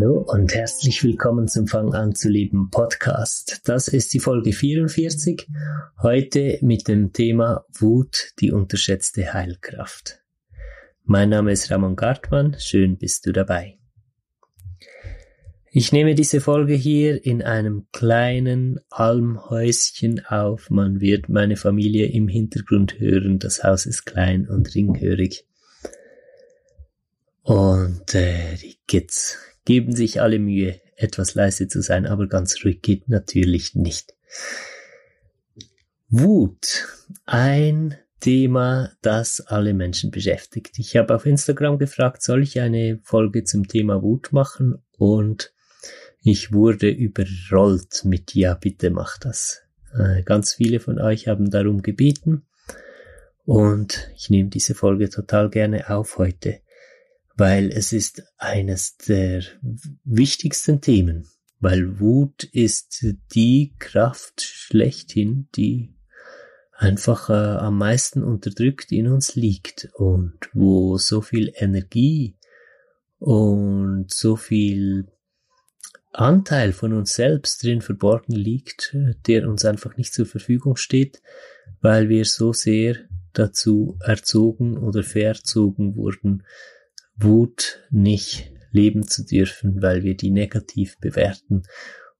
Hallo und herzlich willkommen zum Fang an zu leben Podcast. Das ist die Folge 44. Heute mit dem Thema Wut, die unterschätzte Heilkraft. Mein Name ist Ramon Gartmann. Schön bist du dabei. Ich nehme diese Folge hier in einem kleinen Almhäuschen auf. Man wird meine Familie im Hintergrund hören. Das Haus ist klein und ringhörig. Und äh, die Kids geben sich alle Mühe, etwas leise zu sein, aber ganz ruhig geht natürlich nicht. Wut. Ein Thema, das alle Menschen beschäftigt. Ich habe auf Instagram gefragt, soll ich eine Folge zum Thema Wut machen? Und ich wurde überrollt mit Ja, bitte mach das. Äh, ganz viele von euch haben darum gebeten. Und ich nehme diese Folge total gerne auf heute weil es ist eines der wichtigsten Themen, weil Wut ist die Kraft schlechthin, die einfach äh, am meisten unterdrückt in uns liegt und wo so viel Energie und so viel Anteil von uns selbst drin verborgen liegt, der uns einfach nicht zur Verfügung steht, weil wir so sehr dazu erzogen oder verzogen wurden, Wut nicht leben zu dürfen, weil wir die negativ bewerten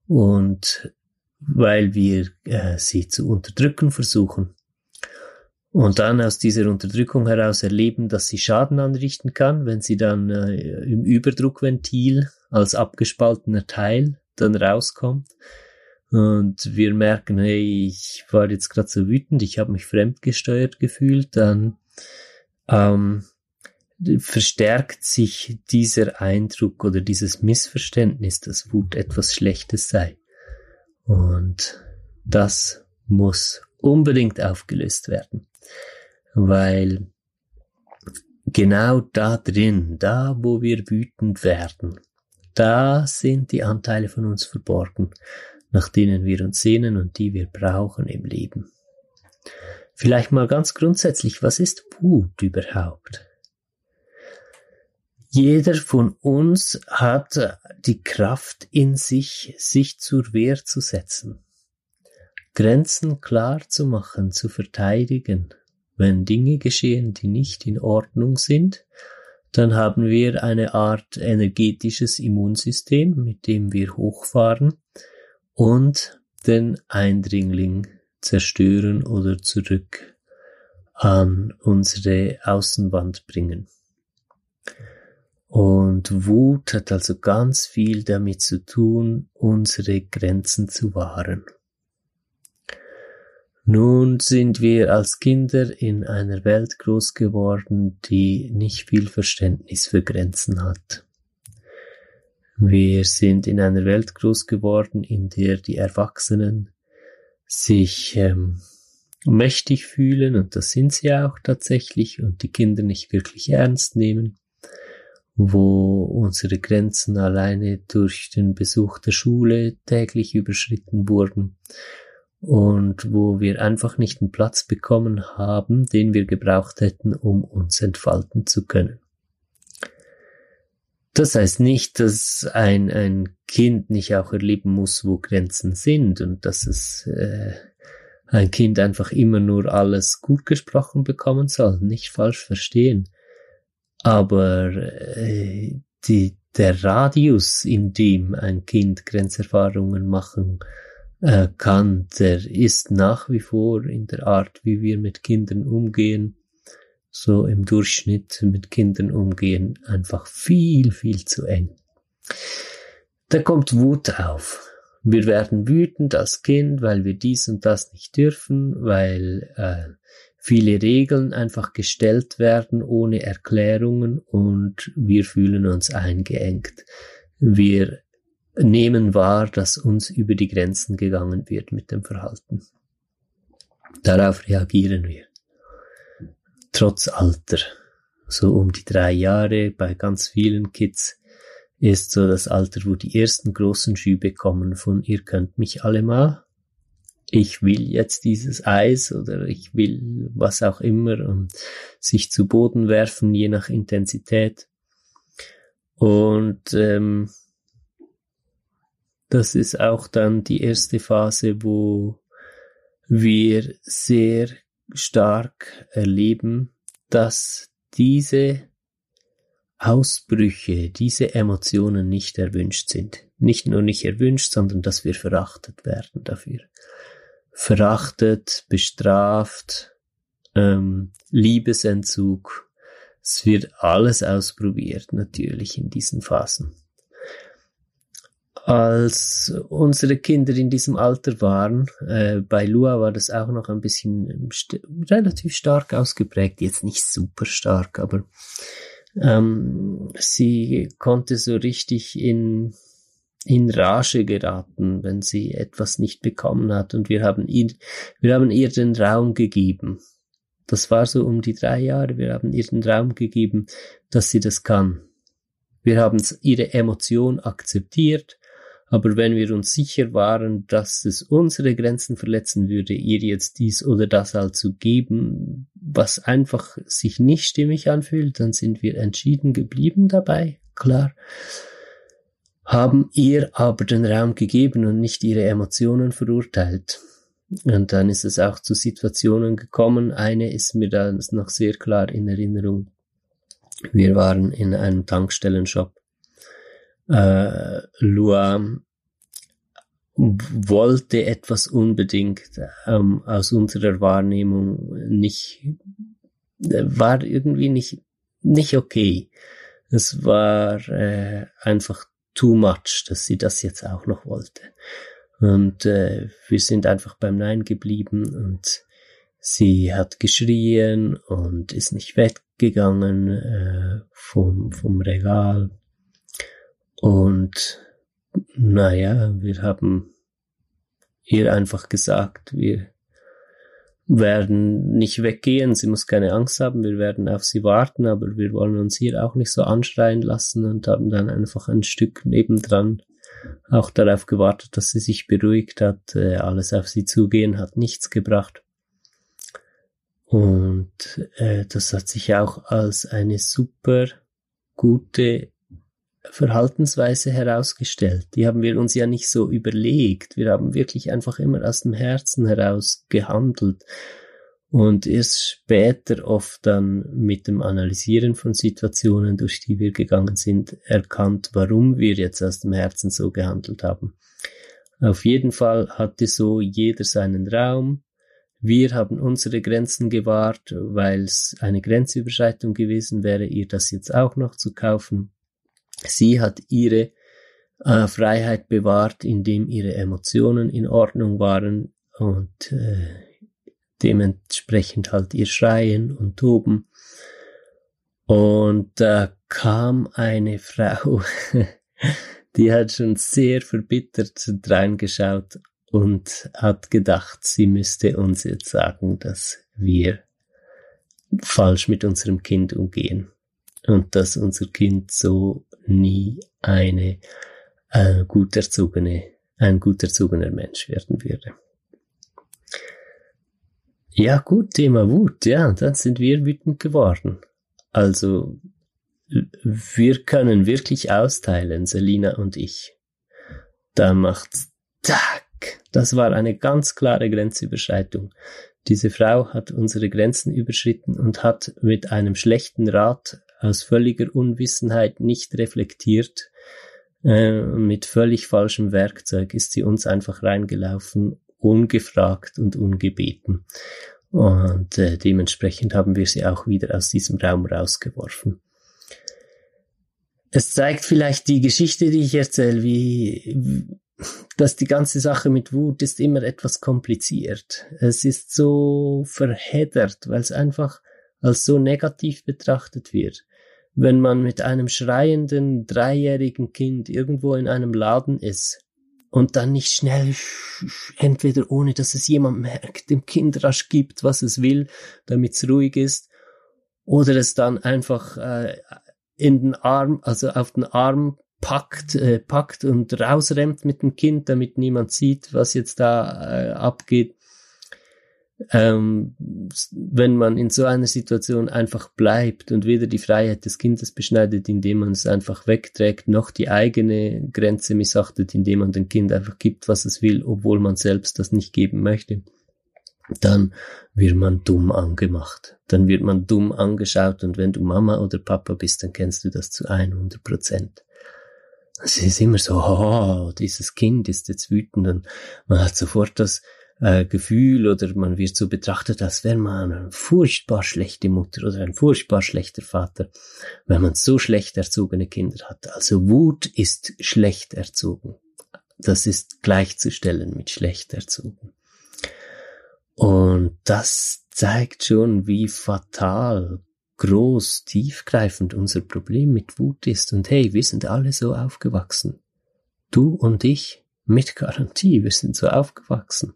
und weil wir äh, sie zu unterdrücken versuchen. Und dann aus dieser Unterdrückung heraus erleben, dass sie Schaden anrichten kann, wenn sie dann äh, im Überdruckventil als abgespaltener Teil dann rauskommt. Und wir merken, hey, ich war jetzt gerade so wütend, ich habe mich fremdgesteuert gefühlt, dann ähm, verstärkt sich dieser Eindruck oder dieses Missverständnis, dass Wut etwas Schlechtes sei. Und das muss unbedingt aufgelöst werden, weil genau da drin, da wo wir wütend werden, da sind die Anteile von uns verborgen, nach denen wir uns sehnen und die wir brauchen im Leben. Vielleicht mal ganz grundsätzlich, was ist Wut überhaupt? Jeder von uns hat die Kraft in sich, sich zur Wehr zu setzen, Grenzen klar zu machen, zu verteidigen. Wenn Dinge geschehen, die nicht in Ordnung sind, dann haben wir eine Art energetisches Immunsystem, mit dem wir hochfahren und den Eindringling zerstören oder zurück an unsere Außenwand bringen. Und Wut hat also ganz viel damit zu tun, unsere Grenzen zu wahren. Nun sind wir als Kinder in einer Welt groß geworden, die nicht viel Verständnis für Grenzen hat. Wir sind in einer Welt groß geworden, in der die Erwachsenen sich ähm, mächtig fühlen, und das sind sie auch tatsächlich, und die Kinder nicht wirklich ernst nehmen wo unsere Grenzen alleine durch den Besuch der Schule täglich überschritten wurden und wo wir einfach nicht einen Platz bekommen haben, den wir gebraucht hätten, um uns entfalten zu können. Das heißt nicht, dass ein, ein Kind nicht auch erleben muss, wo Grenzen sind und dass es äh, ein Kind einfach immer nur alles gut gesprochen bekommen soll. Nicht falsch verstehen. Aber äh, die, der Radius, in dem ein Kind Grenzerfahrungen machen äh, kann, der ist nach wie vor in der Art, wie wir mit Kindern umgehen, so im Durchschnitt mit Kindern umgehen, einfach viel, viel zu eng. Da kommt Wut auf. Wir werden wütend als Kind, weil wir dies und das nicht dürfen, weil äh, viele Regeln einfach gestellt werden ohne Erklärungen und wir fühlen uns eingeengt. Wir nehmen wahr, dass uns über die Grenzen gegangen wird mit dem Verhalten. Darauf reagieren wir. Trotz Alter. So um die drei Jahre bei ganz vielen Kids ist so das Alter, wo die ersten großen Schübe kommen von ihr könnt mich alle mal ich will jetzt dieses Eis oder ich will was auch immer und sich zu Boden werfen, je nach Intensität. Und ähm, das ist auch dann die erste Phase, wo wir sehr stark erleben, dass diese Ausbrüche, diese Emotionen nicht erwünscht sind. Nicht nur nicht erwünscht, sondern dass wir verachtet werden dafür. Verachtet, bestraft, ähm, Liebesentzug. Es wird alles ausprobiert, natürlich in diesen Phasen. Als unsere Kinder in diesem Alter waren, äh, bei Lua war das auch noch ein bisschen st relativ stark ausgeprägt, jetzt nicht super stark, aber ähm, sie konnte so richtig in, in Rage geraten, wenn sie etwas nicht bekommen hat. Und wir haben ihr, wir haben ihr den Raum gegeben. Das war so um die drei Jahre. Wir haben ihr den Raum gegeben, dass sie das kann. Wir haben ihre Emotion akzeptiert aber wenn wir uns sicher waren, dass es unsere Grenzen verletzen würde, ihr jetzt dies oder das halt zu geben, was einfach sich nicht stimmig anfühlt, dann sind wir entschieden geblieben dabei, klar. Haben ihr aber den Raum gegeben und nicht ihre Emotionen verurteilt. Und dann ist es auch zu Situationen gekommen. Eine ist mir da noch sehr klar in Erinnerung. Wir waren in einem Tankstellenshop äh, Lua wollte etwas unbedingt ähm, aus unserer Wahrnehmung nicht, äh, war irgendwie nicht, nicht okay. Es war äh, einfach too much, dass sie das jetzt auch noch wollte. Und äh, wir sind einfach beim Nein geblieben und sie hat geschrien und ist nicht weggegangen äh, vom, vom Regal. Und naja, wir haben ihr einfach gesagt, wir werden nicht weggehen, sie muss keine Angst haben, wir werden auf sie warten, aber wir wollen uns hier auch nicht so anschreien lassen und haben dann einfach ein Stück nebendran auch darauf gewartet, dass sie sich beruhigt hat. Äh, alles auf sie zugehen hat nichts gebracht. Und äh, das hat sich auch als eine super gute Verhaltensweise herausgestellt. Die haben wir uns ja nicht so überlegt. Wir haben wirklich einfach immer aus dem Herzen heraus gehandelt und erst später oft dann mit dem Analysieren von Situationen, durch die wir gegangen sind, erkannt, warum wir jetzt aus dem Herzen so gehandelt haben. Auf jeden Fall hatte so jeder seinen Raum. Wir haben unsere Grenzen gewahrt, weil es eine Grenzüberschreitung gewesen wäre, ihr das jetzt auch noch zu kaufen. Sie hat ihre äh, Freiheit bewahrt, indem ihre Emotionen in Ordnung waren und äh, dementsprechend halt ihr Schreien und Toben. Und da kam eine Frau, die hat schon sehr verbittert reingeschaut und hat gedacht, sie müsste uns jetzt sagen, dass wir falsch mit unserem Kind umgehen und dass unser Kind so nie eine äh, gut erzogene, ein gut erzogener Mensch werden würde. Ja, gut, Thema Wut, ja, dann sind wir wütend geworden. Also, wir können wirklich austeilen, Selina und ich. Da macht's Tack. Das war eine ganz klare Grenzüberschreitung. Diese Frau hat unsere Grenzen überschritten und hat mit einem schlechten Rat aus völliger Unwissenheit nicht reflektiert. Äh, mit völlig falschem Werkzeug ist sie uns einfach reingelaufen, ungefragt und ungebeten. Und äh, dementsprechend haben wir sie auch wieder aus diesem Raum rausgeworfen. Es zeigt vielleicht die Geschichte, die ich erzähle, wie, dass die ganze Sache mit Wut ist immer etwas kompliziert. Es ist so verheddert, weil es einfach als so negativ betrachtet wird wenn man mit einem schreienden dreijährigen Kind irgendwo in einem Laden ist und dann nicht schnell, entweder ohne dass es jemand merkt, dem Kind rasch gibt, was es will, damit es ruhig ist, oder es dann einfach äh, in den Arm, also auf den Arm packt, äh, packt und rausrennt mit dem Kind, damit niemand sieht, was jetzt da äh, abgeht. Ähm, wenn man in so einer Situation einfach bleibt und weder die Freiheit des Kindes beschneidet, indem man es einfach wegträgt, noch die eigene Grenze missachtet, indem man dem Kind einfach gibt, was es will, obwohl man selbst das nicht geben möchte, dann wird man dumm angemacht. Dann wird man dumm angeschaut und wenn du Mama oder Papa bist, dann kennst du das zu 100 Prozent. Es ist immer so, oh, dieses Kind ist jetzt wütend und man hat sofort das äh, Gefühl oder man wird so betrachtet, als wäre man eine furchtbar schlechte Mutter oder ein furchtbar schlechter Vater, wenn man so schlecht erzogene Kinder hat. Also Wut ist schlecht erzogen. Das ist gleichzustellen mit schlecht erzogen. Und das zeigt schon, wie fatal, groß, tiefgreifend unser Problem mit Wut ist. Und hey, wir sind alle so aufgewachsen. Du und ich, mit Garantie, wir sind so aufgewachsen.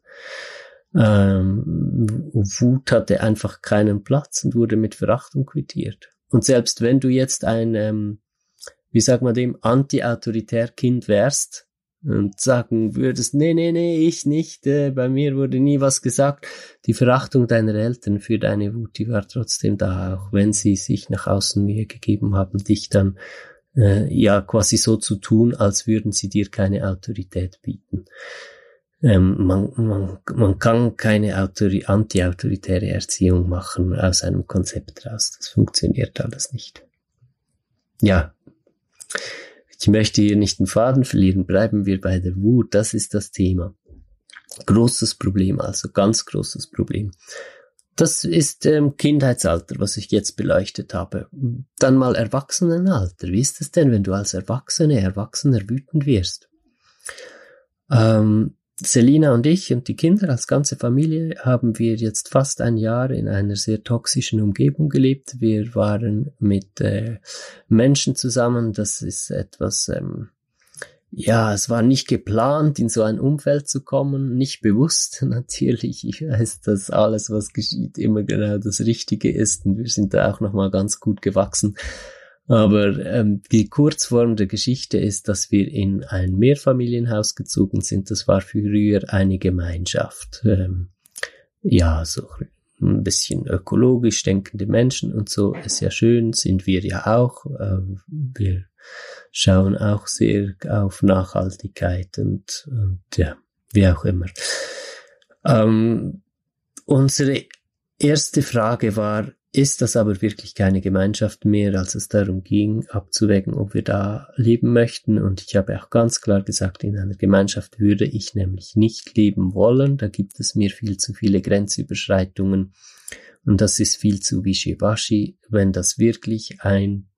Ähm, Wut hatte einfach keinen Platz und wurde mit Verachtung quittiert. Und selbst wenn du jetzt ein, ähm, wie sagt man dem, anti-autoritär Kind wärst und sagen würdest, nee, nee, nee, ich nicht, äh, bei mir wurde nie was gesagt, die Verachtung deiner Eltern für deine Wut, die war trotzdem da, auch wenn sie sich nach außen Mühe gegeben haben, dich dann äh, ja quasi so zu tun, als würden sie dir keine Autorität bieten. Ähm, man, man, man kann keine Autori anti-autoritäre Erziehung machen aus einem Konzept raus. Das funktioniert alles nicht. Ja. Ich möchte hier nicht den Faden verlieren. Bleiben wir bei der Wut. Das ist das Thema. Großes Problem, also ganz großes Problem. Das ist ähm, Kindheitsalter, was ich jetzt beleuchtet habe. Dann mal Erwachsenenalter. Wie ist es denn, wenn du als Erwachsene, Erwachsener wütend wirst? Ähm, Selina und ich und die Kinder als ganze Familie haben wir jetzt fast ein Jahr in einer sehr toxischen Umgebung gelebt. Wir waren mit äh, Menschen zusammen. Das ist etwas ähm, ja, es war nicht geplant, in so ein Umfeld zu kommen, nicht bewusst natürlich. Ich weiß, dass alles, was geschieht, immer genau das Richtige ist und wir sind da auch nochmal ganz gut gewachsen. Aber ähm, die Kurzform der Geschichte ist, dass wir in ein Mehrfamilienhaus gezogen sind. Das war früher eine Gemeinschaft. Ähm, ja, so ein bisschen ökologisch denkende Menschen und so ist ja schön, sind wir ja auch. Ähm, wir schauen auch sehr auf Nachhaltigkeit und, und ja, wie auch immer. Ähm, unsere erste Frage war, ist das aber wirklich keine Gemeinschaft mehr, als es darum ging, abzuwägen, ob wir da leben möchten. Und ich habe auch ganz klar gesagt, in einer Gemeinschaft würde ich nämlich nicht leben wollen. Da gibt es mir viel zu viele Grenzüberschreitungen. Und das ist viel zu wischiwaschi, wenn das wirklich ein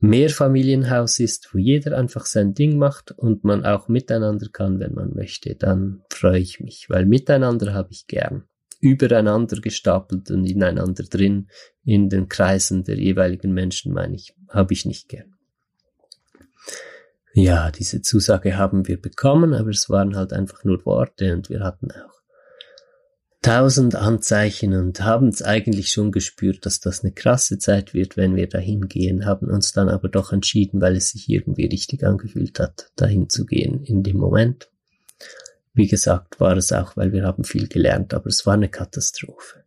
Mehrfamilienhaus ist, wo jeder einfach sein Ding macht und man auch miteinander kann, wenn man möchte, dann freue ich mich, weil miteinander habe ich gern. Übereinander gestapelt und ineinander drin, in den Kreisen der jeweiligen Menschen, meine ich, habe ich nicht gern. Ja, diese Zusage haben wir bekommen, aber es waren halt einfach nur Worte und wir hatten auch tausend Anzeichen und haben es eigentlich schon gespürt, dass das eine krasse Zeit wird, wenn wir dahin gehen, haben uns dann aber doch entschieden, weil es sich irgendwie richtig angefühlt hat, dahin zu gehen in dem Moment. Wie gesagt, war es auch, weil wir haben viel gelernt, aber es war eine Katastrophe.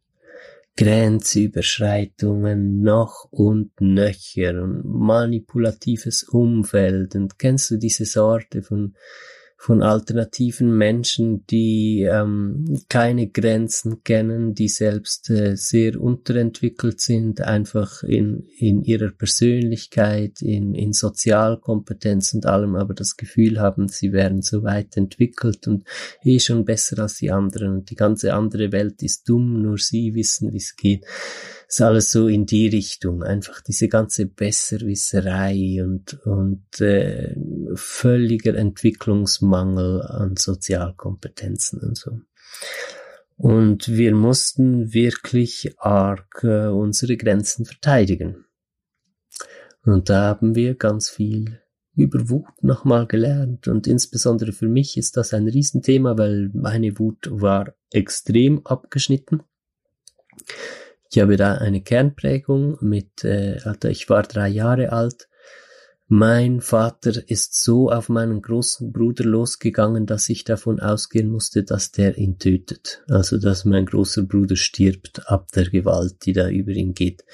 Grenzüberschreitungen noch und nöcher und manipulatives Umfeld und kennst du diese Sorte von von alternativen Menschen, die ähm, keine Grenzen kennen, die selbst äh, sehr unterentwickelt sind, einfach in, in ihrer Persönlichkeit, in, in Sozialkompetenz und allem, aber das Gefühl haben, sie wären so weit entwickelt und eh schon besser als die anderen und die ganze andere Welt ist dumm, nur sie wissen, wie es geht ist alles so in die Richtung. Einfach diese ganze Besserwisserei und, und äh, völliger Entwicklungsmangel an Sozialkompetenzen und so. Und wir mussten wirklich arg äh, unsere Grenzen verteidigen. Und da haben wir ganz viel über Wut nochmal gelernt. Und insbesondere für mich ist das ein Riesenthema, weil meine Wut war extrem abgeschnitten. Ich habe da eine Kernprägung mit, äh, also ich war drei Jahre alt. Mein Vater ist so auf meinen großen Bruder losgegangen, dass ich davon ausgehen musste, dass der ihn tötet. Also, dass mein großer Bruder stirbt ab der Gewalt, die da über ihn geht.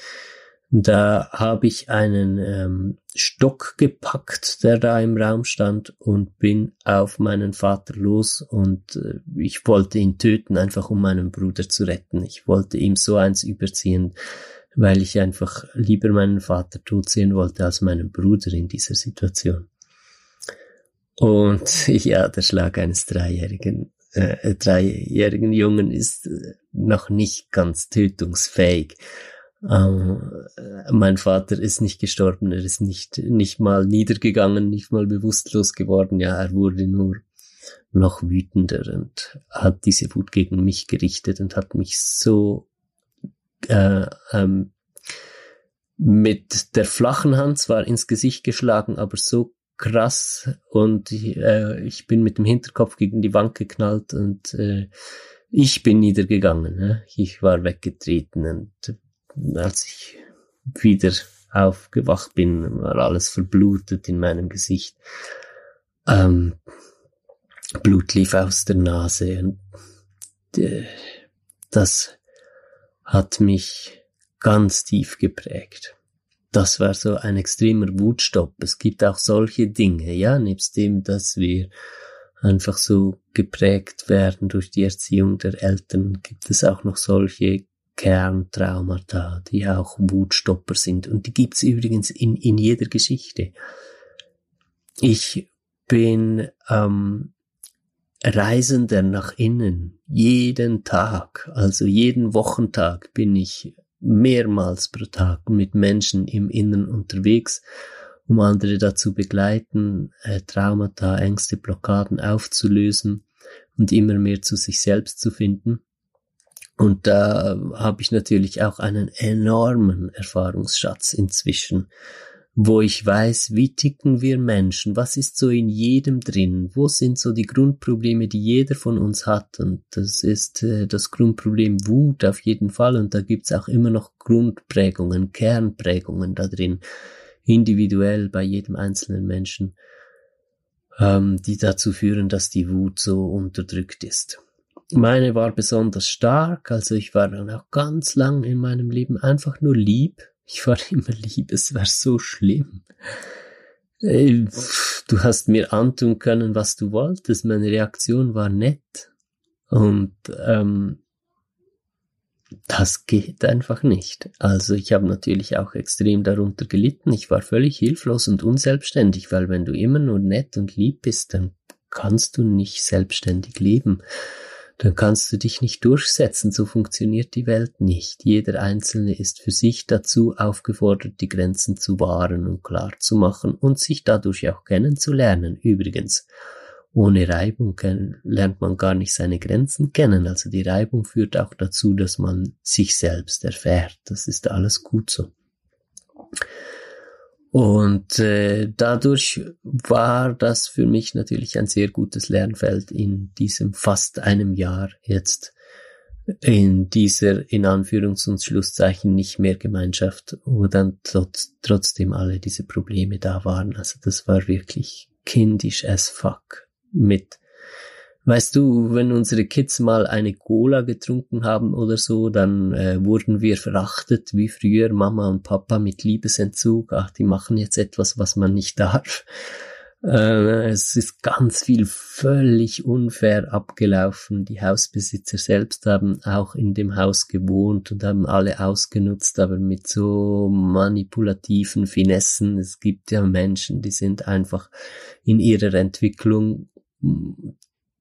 Da habe ich einen ähm, Stock gepackt, der da im Raum stand, und bin auf meinen Vater los und äh, ich wollte ihn töten, einfach um meinen Bruder zu retten. Ich wollte ihm so eins überziehen, weil ich einfach lieber meinen Vater tot sehen wollte als meinen Bruder in dieser Situation. Und ja, der Schlag eines dreijährigen, äh, dreijährigen Jungen ist äh, noch nicht ganz tötungsfähig. Ähm, mein Vater ist nicht gestorben, er ist nicht, nicht mal niedergegangen, nicht mal bewusstlos geworden. Ja, er wurde nur noch wütender und hat diese Wut gegen mich gerichtet und hat mich so äh, ähm, mit der flachen Hand zwar ins Gesicht geschlagen, aber so krass und äh, ich bin mit dem Hinterkopf gegen die Wand geknallt und äh, ich bin niedergegangen. Ne? Ich war weggetreten und als ich wieder aufgewacht bin, war alles verblutet in meinem Gesicht. Ähm, Blut lief aus der Nase und äh, das hat mich ganz tief geprägt. Das war so ein extremer Wutstopp. Es gibt auch solche Dinge, ja, nebst dem, dass wir einfach so geprägt werden durch die Erziehung der Eltern, gibt es auch noch solche Kerntraumata, die auch Wutstopper sind. Und die gibt's übrigens in, in jeder Geschichte. Ich bin ähm, Reisender nach innen. Jeden Tag, also jeden Wochentag bin ich mehrmals pro Tag mit Menschen im Innen unterwegs, um andere dazu begleiten, äh, Traumata, Ängste, Blockaden aufzulösen und immer mehr zu sich selbst zu finden. Und da habe ich natürlich auch einen enormen Erfahrungsschatz inzwischen, wo ich weiß, wie ticken wir Menschen, was ist so in jedem drin, wo sind so die Grundprobleme, die jeder von uns hat. Und das ist äh, das Grundproblem Wut auf jeden Fall. Und da gibt's auch immer noch Grundprägungen, Kernprägungen da drin, individuell bei jedem einzelnen Menschen, ähm, die dazu führen, dass die Wut so unterdrückt ist. Meine war besonders stark, also ich war dann auch ganz lang in meinem Leben einfach nur lieb. Ich war immer lieb, es war so schlimm. Du hast mir antun können, was du wolltest. Meine Reaktion war nett. Und ähm, das geht einfach nicht. Also ich habe natürlich auch extrem darunter gelitten. Ich war völlig hilflos und unselbstständig, weil wenn du immer nur nett und lieb bist, dann kannst du nicht selbstständig leben dann kannst du dich nicht durchsetzen, so funktioniert die Welt nicht. Jeder Einzelne ist für sich dazu aufgefordert, die Grenzen zu wahren und klar zu machen und sich dadurch auch kennenzulernen. Übrigens, ohne Reibung lernt man gar nicht seine Grenzen kennen. Also die Reibung führt auch dazu, dass man sich selbst erfährt. Das ist alles gut so. Und äh, dadurch war das für mich natürlich ein sehr gutes Lernfeld in diesem fast einem Jahr jetzt in dieser in Anführungs- und Schlusszeichen nicht mehr Gemeinschaft, wo dann trotz, trotzdem alle diese Probleme da waren. Also das war wirklich kindisch as fuck mit Weißt du, wenn unsere Kids mal eine Cola getrunken haben oder so, dann äh, wurden wir verachtet, wie früher Mama und Papa mit Liebesentzug. Ach, die machen jetzt etwas, was man nicht darf. Äh, es ist ganz viel völlig unfair abgelaufen. Die Hausbesitzer selbst haben auch in dem Haus gewohnt und haben alle ausgenutzt, aber mit so manipulativen Finessen. Es gibt ja Menschen, die sind einfach in ihrer Entwicklung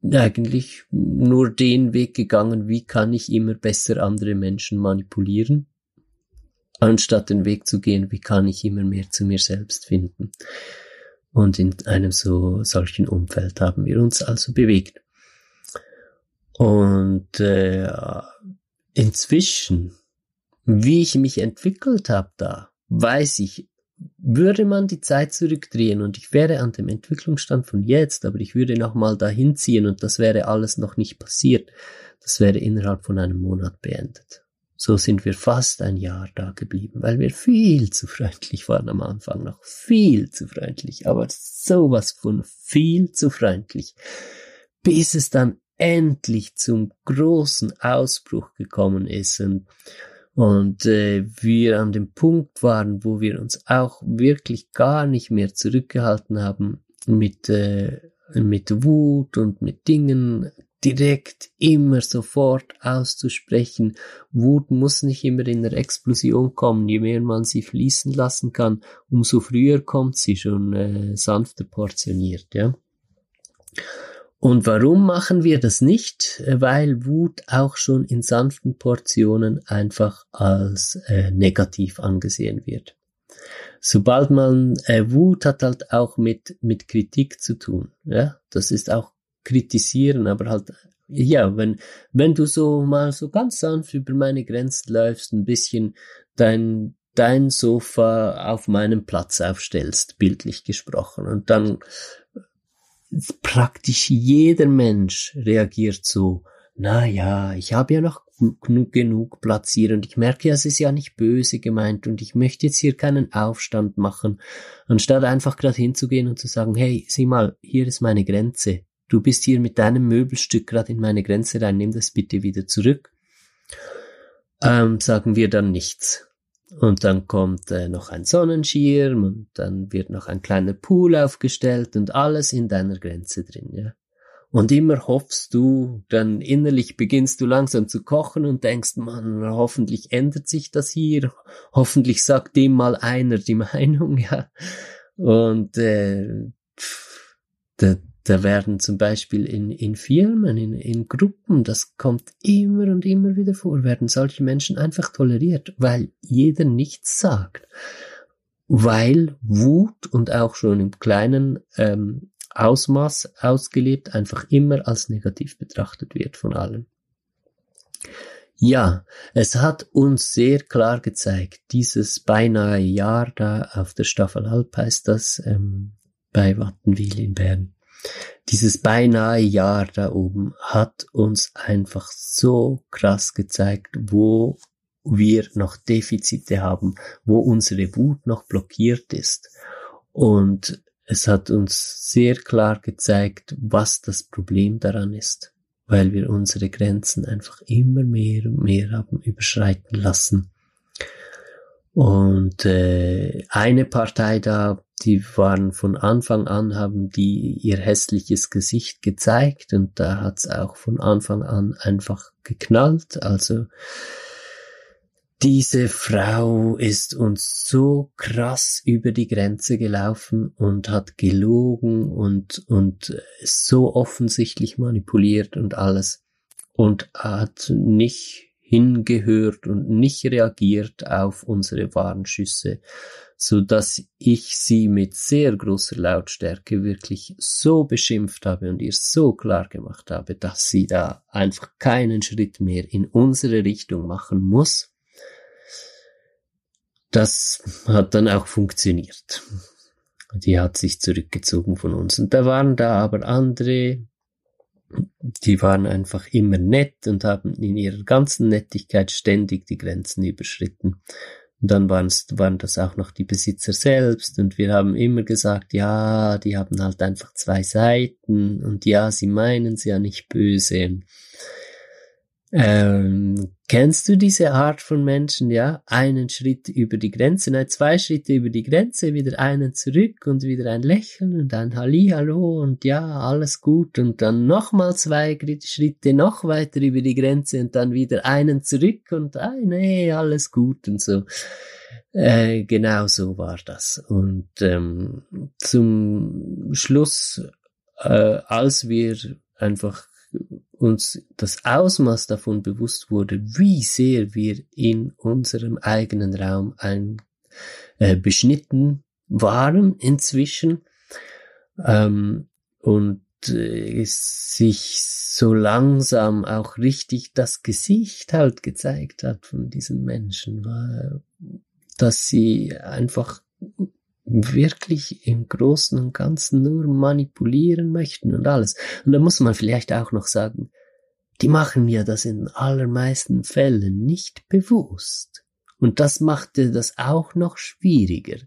eigentlich nur den Weg gegangen, wie kann ich immer besser andere Menschen manipulieren, anstatt den Weg zu gehen, wie kann ich immer mehr zu mir selbst finden. Und in einem so solchen Umfeld haben wir uns also bewegt. Und äh, inzwischen, wie ich mich entwickelt habe da, weiß ich würde man die Zeit zurückdrehen und ich wäre an dem Entwicklungsstand von jetzt, aber ich würde nochmal dahin ziehen und das wäre alles noch nicht passiert, das wäre innerhalb von einem Monat beendet. So sind wir fast ein Jahr da geblieben, weil wir viel zu freundlich waren am Anfang noch. Viel zu freundlich, aber sowas von viel zu freundlich. Bis es dann endlich zum großen Ausbruch gekommen ist und, und äh, wir an dem Punkt waren, wo wir uns auch wirklich gar nicht mehr zurückgehalten haben mit, äh, mit Wut und mit Dingen direkt immer sofort auszusprechen. Wut muss nicht immer in der Explosion kommen. Je mehr man sie fließen lassen kann, umso früher kommt sie schon äh, sanfter portioniert, ja. Und warum machen wir das nicht? Weil Wut auch schon in sanften Portionen einfach als äh, negativ angesehen wird. Sobald man äh, Wut hat halt auch mit mit Kritik zu tun, ja, das ist auch kritisieren, aber halt, ja, wenn, wenn du so mal so ganz sanft über meine Grenzen läufst, ein bisschen dein, dein Sofa auf meinem Platz aufstellst, bildlich gesprochen, und dann praktisch jeder Mensch reagiert so, na ja, ich habe ja noch genug, genug Platz hier und ich merke, es ist ja nicht böse gemeint und ich möchte jetzt hier keinen Aufstand machen, anstatt einfach gerade hinzugehen und zu sagen, hey, sieh mal, hier ist meine Grenze du bist hier mit deinem Möbelstück gerade in meine Grenze rein, nimm das bitte wieder zurück. Ähm, sagen wir dann nichts. Und dann kommt äh, noch ein Sonnenschirm und dann wird noch ein kleiner Pool aufgestellt und alles in deiner Grenze drin, ja. Und immer hoffst du, dann innerlich beginnst du langsam zu kochen und denkst, man, hoffentlich ändert sich das hier, hoffentlich sagt dem mal einer die Meinung, ja. Und äh, pff, da werden zum Beispiel in, in Firmen, in, in Gruppen, das kommt immer und immer wieder vor, werden solche Menschen einfach toleriert, weil jeder nichts sagt. Weil Wut und auch schon im kleinen ähm, Ausmaß ausgelebt einfach immer als negativ betrachtet wird von allen. Ja, es hat uns sehr klar gezeigt, dieses beinahe Jahr da auf der Staffelalp heißt das, ähm, bei Wattenwil in Bern. Dieses beinahe Jahr da oben hat uns einfach so krass gezeigt, wo wir noch Defizite haben, wo unsere Wut noch blockiert ist. Und es hat uns sehr klar gezeigt, was das Problem daran ist, weil wir unsere Grenzen einfach immer mehr und mehr haben überschreiten lassen. Und äh, eine Partei da, die waren von Anfang an, haben die ihr hässliches Gesicht gezeigt und da hat's auch von Anfang an einfach geknallt. Also diese Frau ist uns so krass über die Grenze gelaufen und hat gelogen und, und so offensichtlich manipuliert und alles und hat nicht hingehört und nicht reagiert auf unsere Warnschüsse, so dass ich sie mit sehr großer Lautstärke wirklich so beschimpft habe und ihr so klar gemacht habe, dass sie da einfach keinen Schritt mehr in unsere Richtung machen muss. Das hat dann auch funktioniert. Die hat sich zurückgezogen von uns. Und da waren da aber andere die waren einfach immer nett und haben in ihrer ganzen Nettigkeit ständig die Grenzen überschritten. Und dann waren, das auch noch die Besitzer selbst und wir haben immer gesagt, ja, die haben halt einfach zwei Seiten und ja, sie meinen es ja nicht böse. Ähm, kennst du diese Art von Menschen, ja? Einen Schritt über die Grenze, nein, zwei Schritte über die Grenze, wieder einen zurück und wieder ein Lächeln und ein Hallihallo und ja, alles gut und dann nochmal zwei Schritte noch weiter über die Grenze und dann wieder einen zurück und ah, nee, alles gut und so. Äh, genau so war das. Und ähm, zum Schluss, äh, als wir einfach uns das Ausmaß davon bewusst wurde, wie sehr wir in unserem eigenen Raum ein, äh, beschnitten waren inzwischen ähm, und äh, sich so langsam auch richtig das Gesicht halt gezeigt hat von diesen Menschen, war, dass sie einfach wirklich im Großen und Ganzen nur manipulieren möchten und alles. Und da muss man vielleicht auch noch sagen, die machen ja das in allermeisten Fällen nicht bewusst. Und das machte das auch noch schwieriger,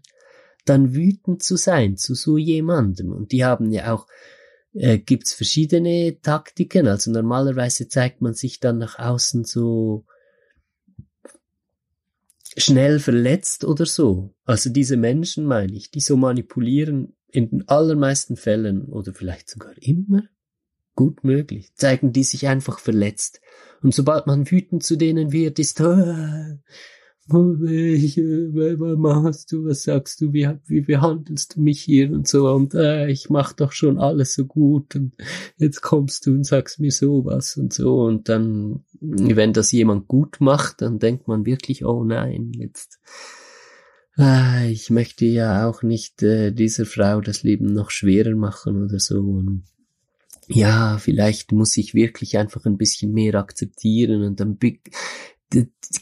dann wütend zu sein zu so jemandem. Und die haben ja auch, äh, gibt's verschiedene Taktiken. Also normalerweise zeigt man sich dann nach außen so schnell verletzt oder so. Also diese Menschen meine ich, die so manipulieren in den allermeisten Fällen oder vielleicht sogar immer gut möglich, zeigen die sich einfach verletzt. Und sobald man wütend zu denen wird, ist, äh, ich, äh, machst du, was sagst du, wie, wie behandelst du mich hier und so? Und äh, ich mach doch schon alles so gut und jetzt kommst du und sagst mir sowas und so. Und dann, wenn das jemand gut macht, dann denkt man wirklich, oh nein, jetzt äh, ich möchte ja auch nicht äh, dieser Frau das Leben noch schwerer machen oder so. Und ja, vielleicht muss ich wirklich einfach ein bisschen mehr akzeptieren und dann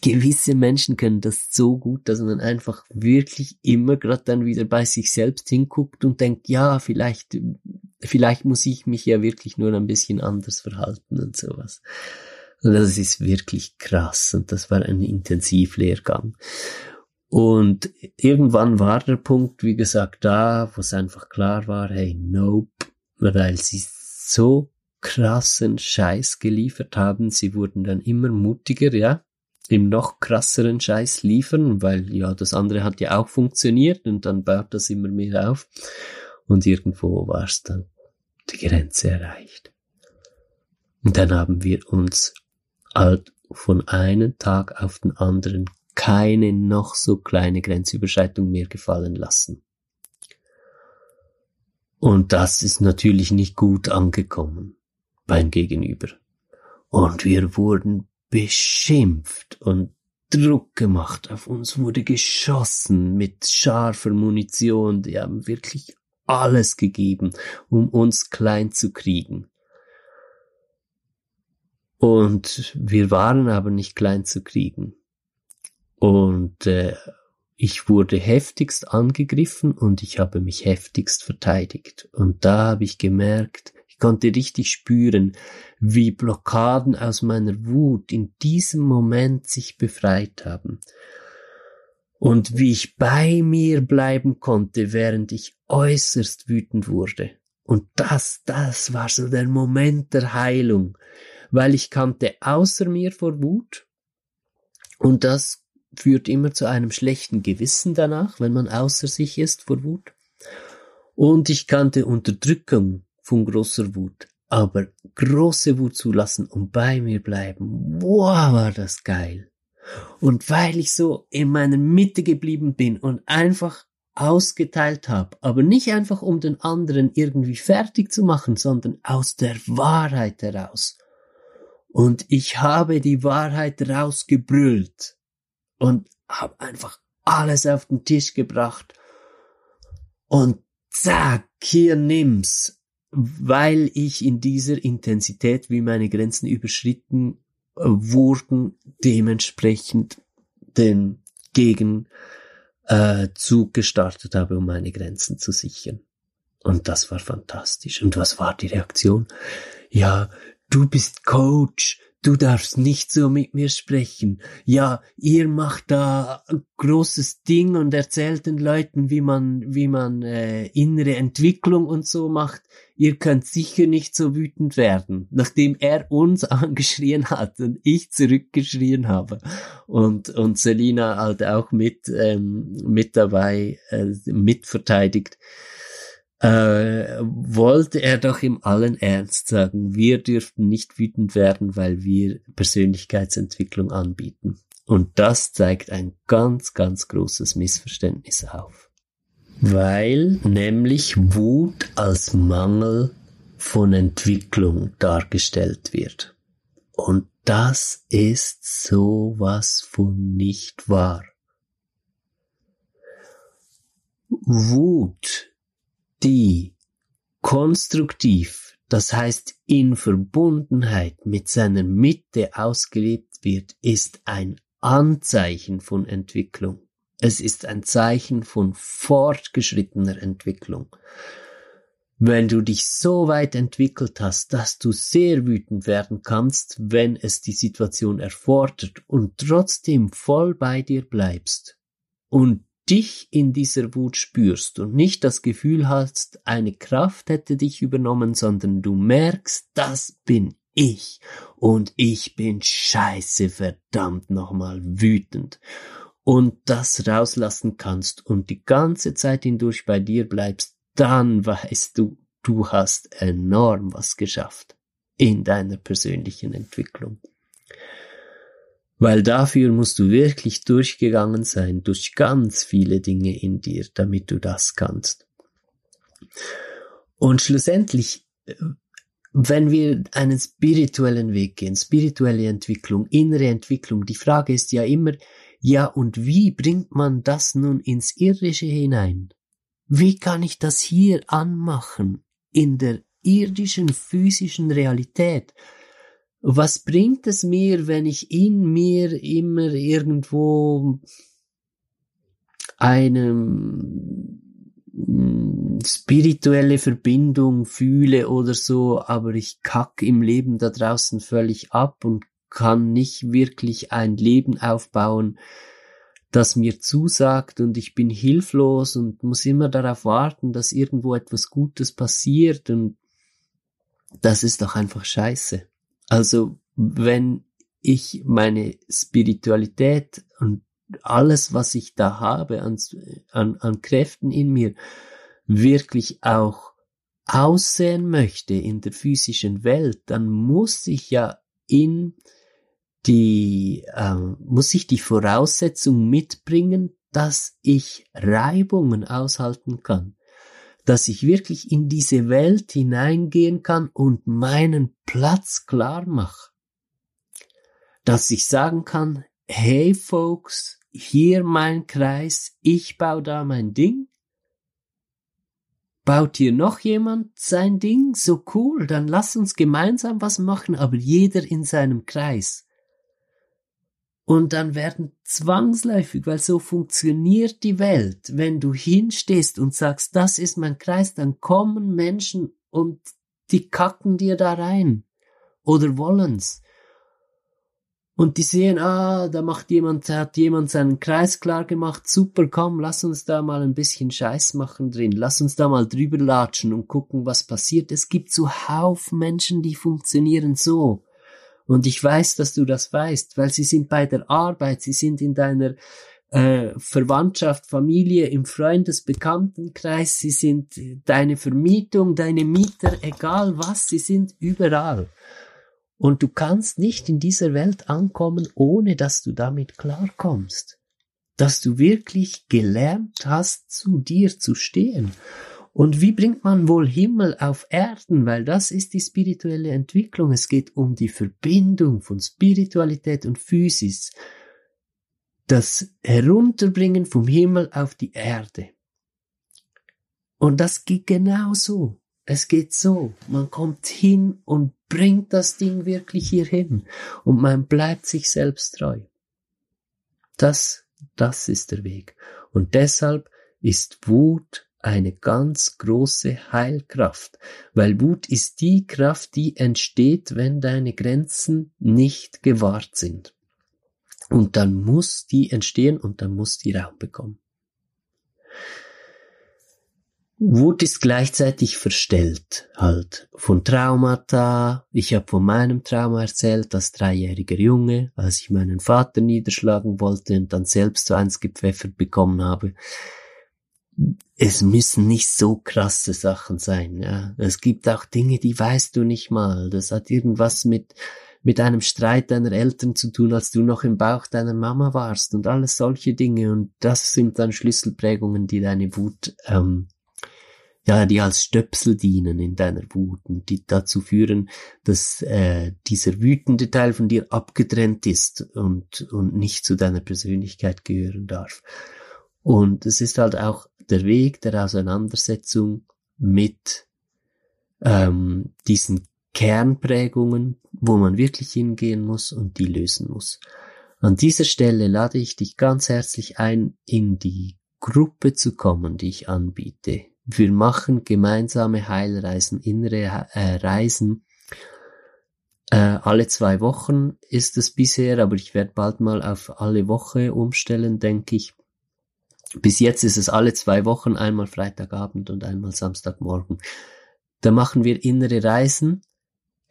gewisse Menschen können das so gut, dass man einfach wirklich immer gerade dann wieder bei sich selbst hinguckt und denkt, ja, vielleicht, vielleicht muss ich mich ja wirklich nur ein bisschen anders verhalten und sowas. Und das ist wirklich krass und das war ein Intensivlehrgang. Und irgendwann war der Punkt, wie gesagt, da, wo es einfach klar war, hey, nope, weil sie so krassen Scheiß geliefert haben. Sie wurden dann immer mutiger, ja dem noch krasseren Scheiß liefern, weil ja, das andere hat ja auch funktioniert und dann baut das immer mehr auf. Und irgendwo war es dann die Grenze erreicht. Und dann haben wir uns halt von einem Tag auf den anderen keine noch so kleine Grenzüberschreitung mehr gefallen lassen. Und das ist natürlich nicht gut angekommen beim Gegenüber. Und wir wurden beschimpft und Druck gemacht. Auf uns wurde geschossen mit scharfer Munition. Die haben wirklich alles gegeben, um uns klein zu kriegen. Und wir waren aber nicht klein zu kriegen. Und äh, ich wurde heftigst angegriffen und ich habe mich heftigst verteidigt. Und da habe ich gemerkt, konnte richtig spüren, wie Blockaden aus meiner Wut in diesem Moment sich befreit haben. Und wie ich bei mir bleiben konnte, während ich äußerst wütend wurde. Und das, das war so der Moment der Heilung, weil ich kannte außer mir vor Wut. Und das führt immer zu einem schlechten Gewissen danach, wenn man außer sich ist vor Wut. Und ich kannte Unterdrückung von großer Wut. Aber große Wut zulassen und bei mir bleiben, wow, war das geil. Und weil ich so in meiner Mitte geblieben bin und einfach ausgeteilt habe, aber nicht einfach um den anderen irgendwie fertig zu machen, sondern aus der Wahrheit heraus. Und ich habe die Wahrheit rausgebrüllt und habe einfach alles auf den Tisch gebracht und zack, hier nimm's weil ich in dieser Intensität, wie meine Grenzen überschritten äh, wurden, dementsprechend den Gegenzug äh, gestartet habe, um meine Grenzen zu sichern. Und das war fantastisch. Und was war die Reaktion? Ja, du bist Coach, du darfst nicht so mit mir sprechen. Ja, ihr macht da ein großes Ding und erzählt den Leuten, wie man, wie man äh, innere Entwicklung und so macht. Ihr könnt sicher nicht so wütend werden, nachdem er uns angeschrien hat und ich zurückgeschrien habe. Und, und Selina halt auch mit, ähm, mit dabei, äh, mitverteidigt äh, wollte er doch im allen Ernst sagen, wir dürften nicht wütend werden, weil wir Persönlichkeitsentwicklung anbieten. Und das zeigt ein ganz, ganz großes Missverständnis auf. Weil nämlich Wut als Mangel von Entwicklung dargestellt wird. Und das ist sowas von nicht wahr. Wut die konstruktiv, das heißt in Verbundenheit mit seiner Mitte ausgelebt wird, ist ein Anzeichen von Entwicklung. Es ist ein Zeichen von fortgeschrittener Entwicklung. wenn du dich so weit entwickelt hast, dass du sehr wütend werden kannst, wenn es die Situation erfordert und trotzdem voll bei dir bleibst und dich in dieser Wut spürst und nicht das Gefühl hast, eine Kraft hätte dich übernommen, sondern du merkst, das bin ich und ich bin scheiße verdammt nochmal wütend und das rauslassen kannst und die ganze Zeit hindurch bei dir bleibst, dann weißt du, du hast enorm was geschafft in deiner persönlichen Entwicklung. Weil dafür musst du wirklich durchgegangen sein, durch ganz viele Dinge in dir, damit du das kannst. Und schlussendlich, wenn wir einen spirituellen Weg gehen, spirituelle Entwicklung, innere Entwicklung, die Frage ist ja immer, ja, und wie bringt man das nun ins Irdische hinein? Wie kann ich das hier anmachen in der irdischen physischen Realität? Was bringt es mir, wenn ich in mir immer irgendwo eine mm, spirituelle Verbindung fühle oder so, aber ich kack im Leben da draußen völlig ab und kann nicht wirklich ein Leben aufbauen, das mir zusagt und ich bin hilflos und muss immer darauf warten, dass irgendwo etwas Gutes passiert und das ist doch einfach scheiße. Also wenn ich meine Spiritualität und alles, was ich da habe an, an, an Kräften in mir, wirklich auch aussehen möchte in der physischen Welt, dann muss ich ja in die, äh, muss ich die Voraussetzung mitbringen, dass ich Reibungen aushalten kann, dass ich wirklich in diese Welt hineingehen kann und meinen Platz klar mache, dass ich sagen kann, hey Folks, hier mein Kreis, ich baue da mein Ding, Baut hier noch jemand sein Ding? So cool, dann lass uns gemeinsam was machen, aber jeder in seinem Kreis. Und dann werden zwangsläufig, weil so funktioniert die Welt, wenn du hinstehst und sagst, das ist mein Kreis, dann kommen Menschen und die kacken dir da rein oder wollen's. Und die sehen, ah, da macht jemand, hat jemand seinen Kreis klar gemacht, super, komm, lass uns da mal ein bisschen Scheiß machen drin, lass uns da mal drüber latschen und gucken, was passiert. Es gibt so Haufen Menschen, die funktionieren so. Und ich weiß, dass du das weißt, weil sie sind bei der Arbeit, sie sind in deiner äh, Verwandtschaft, Familie, im Freundesbekanntenkreis, sie sind deine Vermietung, deine Mieter, egal was, sie sind überall. Und du kannst nicht in dieser Welt ankommen, ohne dass du damit klarkommst. Dass du wirklich gelernt hast, zu dir zu stehen und wie bringt man wohl Himmel auf Erden? Weil das ist die spirituelle Entwicklung. Es geht um die Verbindung von Spiritualität und Physis. Das Herunterbringen vom Himmel auf die Erde. Und das geht genau so. Es geht so. Man kommt hin und bringt das Ding wirklich hierhin. Und man bleibt sich selbst treu. Das, das ist der Weg. Und deshalb ist Wut eine ganz große Heilkraft, weil Wut ist die Kraft, die entsteht, wenn deine Grenzen nicht gewahrt sind. Und dann muss die entstehen und dann muss die Raum bekommen. Wut ist gleichzeitig verstellt, halt von Traumata. Ich habe von meinem Trauma erzählt als dreijähriger Junge, als ich meinen Vater niederschlagen wollte und dann selbst so eins gepfeffert bekommen habe es müssen nicht so krasse Sachen sein. Ja. Es gibt auch Dinge, die weißt du nicht mal. Das hat irgendwas mit mit einem Streit deiner Eltern zu tun, als du noch im Bauch deiner Mama warst und alles solche Dinge. Und das sind dann Schlüsselprägungen, die deine Wut, ähm, ja, die als Stöpsel dienen in deiner Wut und die dazu führen, dass äh, dieser wütende Teil von dir abgetrennt ist und, und nicht zu deiner Persönlichkeit gehören darf. Und es ist halt auch der Weg der Auseinandersetzung mit ähm, diesen Kernprägungen, wo man wirklich hingehen muss und die lösen muss. An dieser Stelle lade ich dich ganz herzlich ein, in die Gruppe zu kommen, die ich anbiete. Wir machen gemeinsame Heilreisen, innere äh, Reisen. Äh, alle zwei Wochen ist es bisher, aber ich werde bald mal auf alle Woche umstellen, denke ich. Bis jetzt ist es alle zwei Wochen, einmal Freitagabend und einmal Samstagmorgen. Da machen wir innere Reisen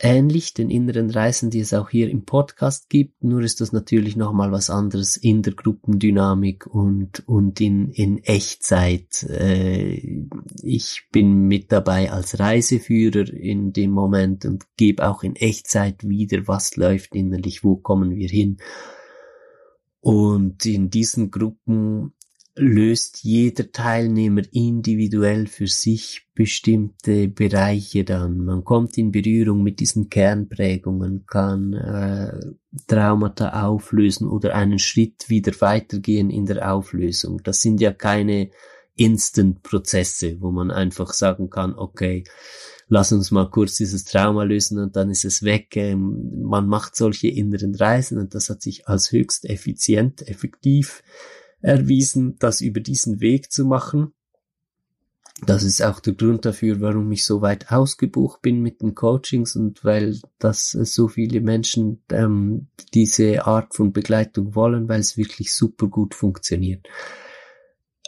ähnlich den inneren Reisen, die es auch hier im Podcast gibt, nur ist das natürlich nochmal was anderes in der Gruppendynamik und, und in, in Echtzeit. Äh, ich bin mit dabei als Reiseführer in dem Moment und gebe auch in Echtzeit wieder, was läuft innerlich, wo kommen wir hin. Und in diesen Gruppen löst jeder Teilnehmer individuell für sich bestimmte Bereiche dann. Man kommt in Berührung mit diesen Kernprägungen, kann äh, Traumata auflösen oder einen Schritt wieder weitergehen in der Auflösung. Das sind ja keine Instant-Prozesse, wo man einfach sagen kann, okay, lass uns mal kurz dieses Trauma lösen und dann ist es weg. Ähm, man macht solche inneren Reisen und das hat sich als höchst effizient, effektiv erwiesen, das über diesen Weg zu machen. Das ist auch der Grund dafür, warum ich so weit ausgebucht bin mit den Coachings und weil das so viele Menschen ähm, diese Art von Begleitung wollen, weil es wirklich super gut funktioniert.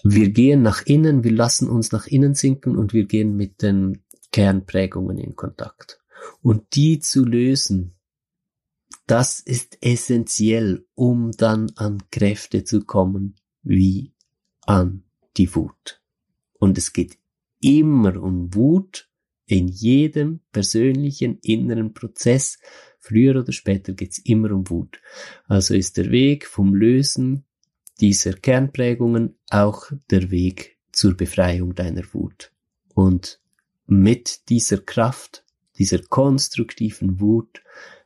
Wir gehen nach innen, wir lassen uns nach innen sinken und wir gehen mit den Kernprägungen in Kontakt. Und die zu lösen, das ist essentiell, um dann an Kräfte zu kommen, wie an die Wut. Und es geht immer um Wut in jedem persönlichen inneren Prozess. Früher oder später geht's immer um Wut. Also ist der Weg vom Lösen dieser Kernprägungen auch der Weg zur Befreiung deiner Wut. Und mit dieser Kraft, dieser konstruktiven Wut,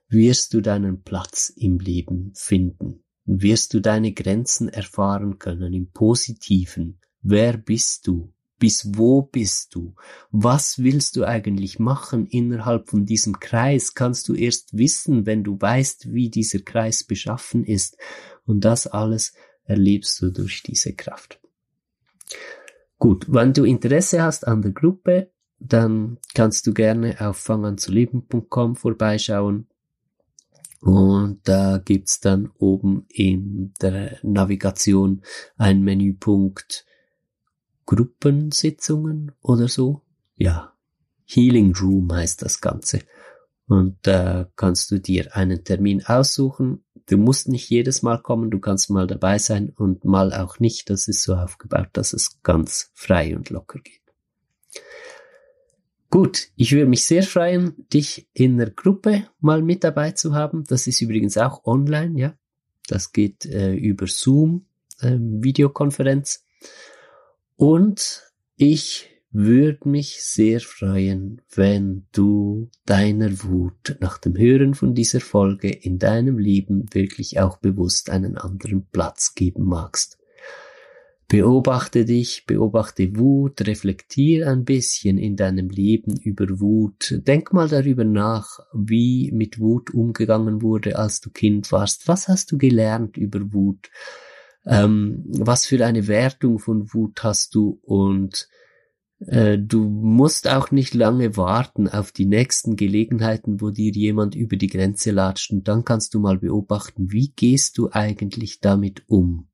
wirst du deinen Platz im Leben finden wirst du deine Grenzen erfahren können im Positiven. Wer bist du? Bis wo bist du? Was willst du eigentlich machen innerhalb von diesem Kreis? Kannst du erst wissen, wenn du weißt, wie dieser Kreis beschaffen ist. Und das alles erlebst du durch diese Kraft. Gut, wenn du Interesse hast an der Gruppe, dann kannst du gerne auf fanganzuleben.com vorbeischauen. Und da gibt's dann oben in der Navigation ein Menüpunkt Gruppensitzungen oder so. Ja, Healing Room heißt das Ganze. Und da kannst du dir einen Termin aussuchen. Du musst nicht jedes Mal kommen, du kannst mal dabei sein und mal auch nicht. Das ist so aufgebaut, dass es ganz frei und locker geht. Gut, ich würde mich sehr freuen, dich in der Gruppe mal mit dabei zu haben. Das ist übrigens auch online, ja. Das geht äh, über Zoom, äh, Videokonferenz. Und ich würde mich sehr freuen, wenn du deiner Wut nach dem Hören von dieser Folge in deinem Leben wirklich auch bewusst einen anderen Platz geben magst. Beobachte dich, beobachte Wut, reflektier ein bisschen in deinem Leben über Wut. Denk mal darüber nach, wie mit Wut umgegangen wurde, als du Kind warst. Was hast du gelernt über Wut? Ähm, was für eine Wertung von Wut hast du? Und äh, du musst auch nicht lange warten auf die nächsten Gelegenheiten, wo dir jemand über die Grenze latscht. Und dann kannst du mal beobachten, wie gehst du eigentlich damit um?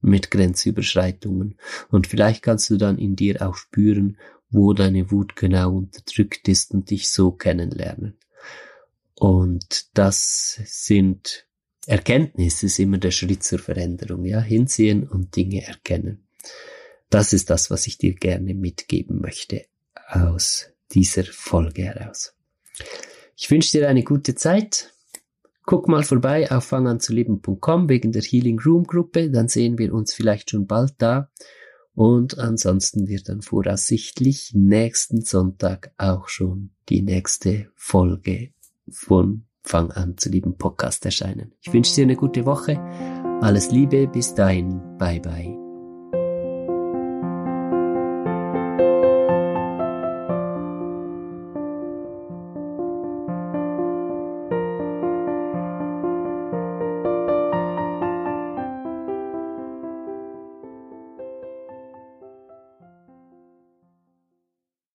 Mit Grenzüberschreitungen. Und vielleicht kannst du dann in dir auch spüren, wo deine Wut genau unterdrückt ist und dich so kennenlernen. Und das sind Erkenntnisse, ist immer der Schritt zur Veränderung, ja, hinsehen und Dinge erkennen. Das ist das, was ich dir gerne mitgeben möchte aus dieser Folge heraus. Ich wünsche dir eine gute Zeit. Guck mal vorbei auf fanganzuleben.com wegen der Healing Room Gruppe, dann sehen wir uns vielleicht schon bald da. Und ansonsten wird dann voraussichtlich nächsten Sonntag auch schon die nächste Folge von Fang an zu lieben Podcast erscheinen. Ich wünsche dir eine gute Woche. Alles Liebe, bis dahin. Bye bye.